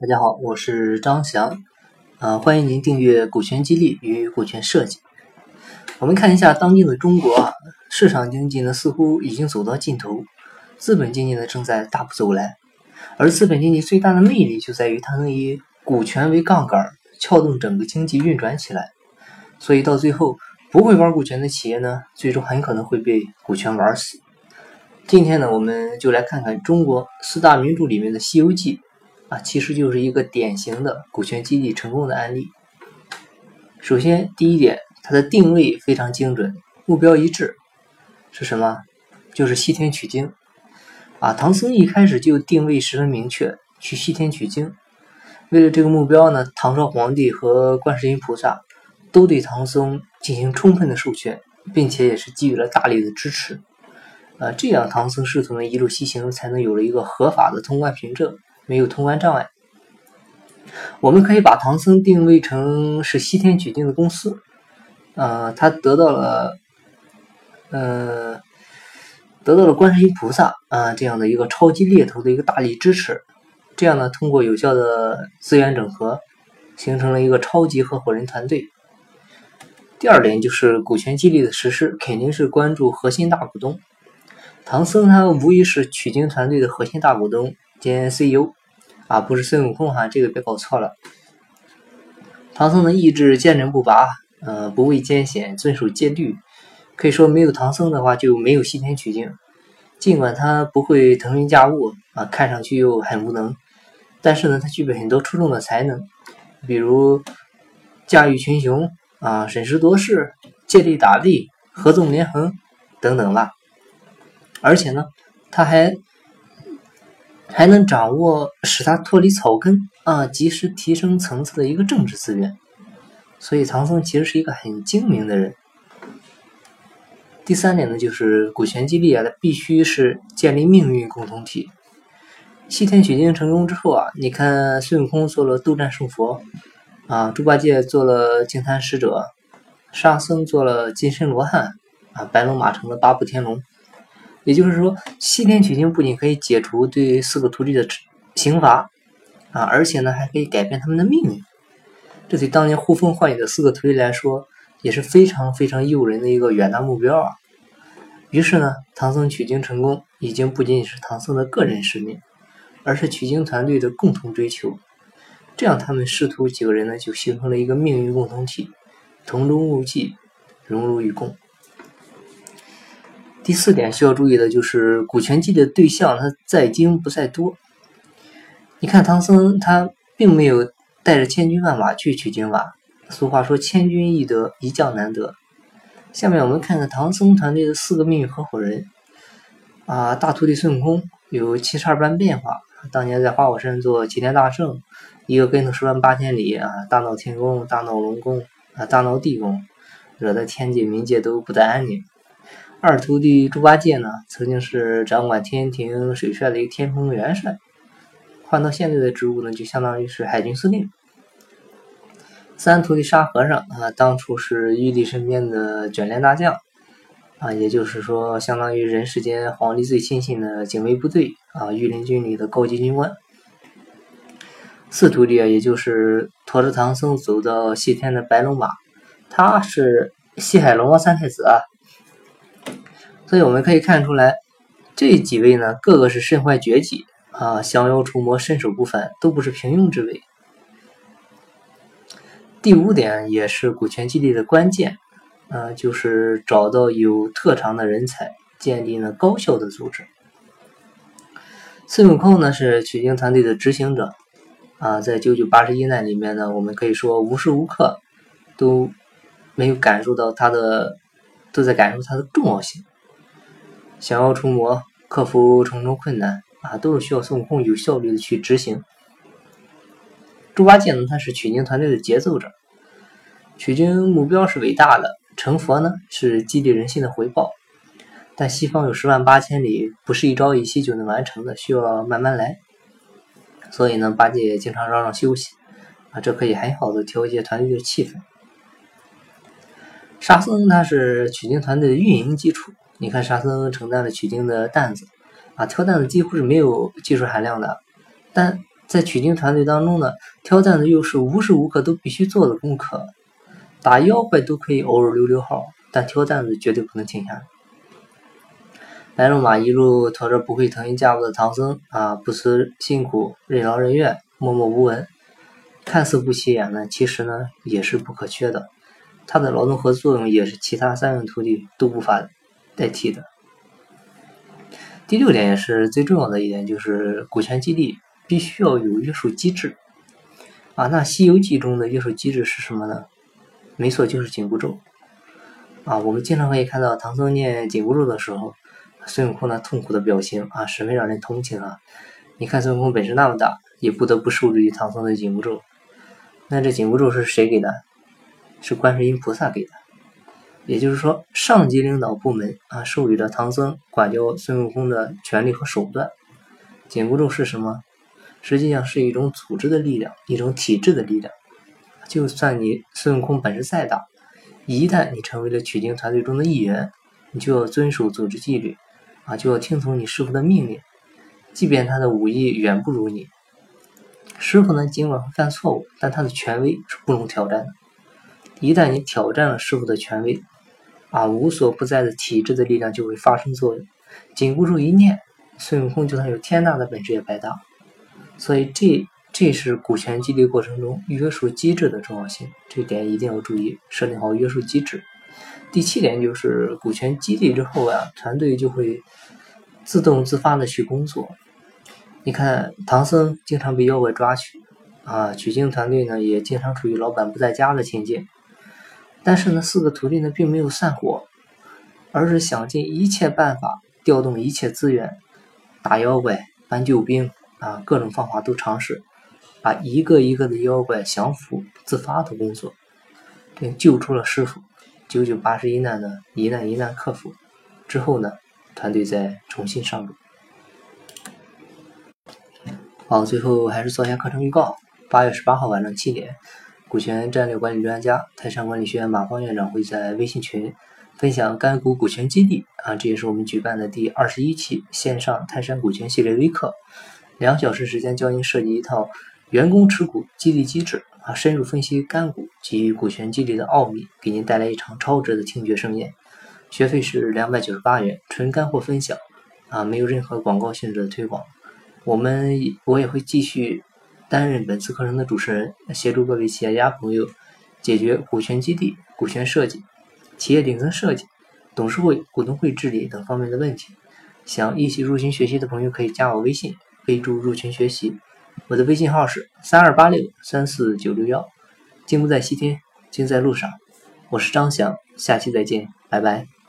大家好，我是张翔，呃，欢迎您订阅《股权激励与股权设计》。我们看一下当今的中国啊，市场经济呢似乎已经走到尽头，资本经济呢正在大步走来。而资本经济最大的魅力就在于它能以股权为杠杆，撬动整个经济运转起来。所以到最后，不会玩股权的企业呢，最终很可能会被股权玩死。今天呢，我们就来看看中国四大名著里面的《西游记》。啊，其实就是一个典型的股权激励成功的案例。首先，第一点，它的定位非常精准，目标一致，是什么？就是西天取经。啊，唐僧一开始就定位十分明确，去西天取经。为了这个目标呢，唐朝皇帝和观世音菩萨都对唐僧进行充分的授权，并且也是给予了大力的支持。啊，这样唐僧师徒呢一路西行，才能有了一个合法的通关凭证。没有通关障碍，我们可以把唐僧定位成是西天取经的公司，呃，他得到了，呃，得到了观世音菩萨啊这样的一个超级猎头的一个大力支持，这样呢，通过有效的资源整合，形成了一个超级合伙人团队。第二点就是股权激励的实施，肯定是关注核心大股东，唐僧他无疑是取经团队的核心大股东兼 CEO。啊，不是孙悟空哈，这个别搞错了。唐僧的意志坚韧不拔，呃，不畏艰险，遵守戒律。可以说，没有唐僧的话，就没有西天取经。尽管他不会腾云驾雾啊，看上去又很无能，但是呢，他具备很多出众的才能，比如驾驭群雄啊，审时度势，借力打力，合纵连横等等吧。而且呢，他还。还能掌握使他脱离草根啊，及时提升层次的一个政治资源，所以唐僧其实是一个很精明的人。第三点呢，就是股权激励啊，它必须是建立命运共同体。西天取经成功之后啊，你看孙悟空做了斗战胜佛啊，猪八戒做了净坛使者，沙僧做了金身罗汉啊，白龙马成了八部天龙。也就是说，西天取经不仅可以解除对四个徒弟的刑罚啊，而且呢还可以改变他们的命运。这对当年呼风唤雨的四个徒弟来说也是非常非常诱人的一个远大目标啊。于是呢，唐僧取经成功，已经不仅仅是唐僧的个人使命，而是取经团队的共同追求。这样，他们师徒几个人呢就形成了一个命运共同体，同舟共济，荣辱与共。第四点需要注意的就是股权激励的对象，他在精不在多。你看唐僧他并没有带着千军万马去取经吧？俗话说千军易得，一将难得。下面我们看看唐僧团队的四个命运合伙人啊，大徒弟孙悟空有七十二般变化，当年在花果山做齐天大圣，一个跟头十万八千里啊，大闹天宫，大闹龙宫啊，大闹地宫，惹得天界冥界都不得安宁。二徒弟猪八戒呢，曾经是掌管天庭水帅的一个天蓬元帅，换到现在的职务呢，就相当于是海军司令。三徒弟沙和尚啊，当初是玉帝身边的卷帘大将啊，也就是说，相当于人世间皇帝最亲信的警卫部队啊，御林军里的高级军官。四徒弟啊，也就是驮着唐僧走到西天的白龙马，他是西海龙王三太子啊。所以我们可以看出来，这几位呢，个个是身怀绝技啊，降妖除魔，身手不凡，都不是平庸之辈。第五点也是股权激励的关键，呃，就是找到有特长的人才，建立了高效的组织。孙悟空呢是取经团队的执行者啊，在九九八十一难里面呢，我们可以说无时无刻都没有感受到他的，都在感受它的重要性。降妖除魔，克服重重困难啊，都是需要孙悟空有效率的去执行。猪八戒呢，他是取经团队的节奏者，取经目标是伟大的，成佛呢是激励人心的回报。但西方有十万八千里，不是一朝一夕就能完成的，需要慢慢来。所以呢，八戒经常嚷嚷休息啊，这可以很好的调节团队的气氛。沙僧他是取经团队的运营基础。你看沙僧承担了取经的担子，啊，挑担子几乎是没有技术含量的，但在取经团队当中呢，挑担子又是无时无刻都必须做的功课。打妖怪都可以偶尔溜溜号，但挑担子绝对不能停下。白龙马一路驮着不会腾云驾雾的唐僧啊，不辞辛苦，任劳任怨，默默无闻，看似不起眼呢，其实呢也是不可缺的。他的劳动和作用也是其他三位徒弟都无法代替的。第六点也是最重要的一点，就是股权激励。必须要有约束机制啊！那《西游记》中的约束机制是什么呢？没错，就是紧箍咒啊！我们经常可以看到唐僧念紧箍咒的时候，孙悟空那痛苦的表情啊，十分让人同情啊！你看孙悟空本事那么大，也不得不受制于唐僧的紧箍咒。那这紧箍咒是谁给的？是观世音菩萨给的。也就是说，上级领导部门啊，授予了唐僧管教孙悟空的权利和手段。紧箍咒是什么？实际上是一种组织的力量，一种体制的力量。就算你孙悟空本事再大，一旦你成为了取经团队中的一员，你就要遵守组织纪律，啊，就要听从你师傅的命令。即便他的武艺远不如你，师傅呢尽管会犯错误，但他的权威是不容挑战的。一旦你挑战了师傅的权威，啊，无所不在的体制的力量就会发生作用。紧箍咒一念，孙悟空就算有天大的本事也白搭。所以，这这是股权激励过程中约束机制的重要性，这点一定要注意，设定好约束机制。第七点就是股权激励之后啊，团队就会自动自发的去工作。你看，唐僧经常被妖怪抓取，啊，取经团队呢也经常处于老板不在家的情境。但是呢，四个徒弟呢并没有散伙，而是想尽一切办法，调动一切资源，打妖怪，搬救兵。啊，各种方法都尝试，把一个一个的妖怪降服、自发的工作，并救出了师傅，九九八十一难的一难一难克服之后呢，团队再重新上路。好，最后还是做一下课程预告：八月十八号晚上七点，股权战略管理专家、泰山管理学院马方院长会在微信群分享干股股权激励啊，这也是我们举办的第二十一期线上泰山股权系列微课。两小时时间教您设计一套员工持股激励机制啊，深入分析干股及股权激励的奥秘，给您带来一场超值的听觉盛宴。学费是两百九十八元，纯干货分享啊，没有任何广告性质的推广。我们我也会继续担任本次课程的主持人，协助各位企业家朋友解决股权激励、股权设计、企业顶层设计、董事会、股东会治理等方面的问题。想一起入群学习的朋友可以加我微信。备注入群学习，我的微信号是三二八六三四九六幺。进步在西天，金在路上。我是张翔，下期再见，拜拜。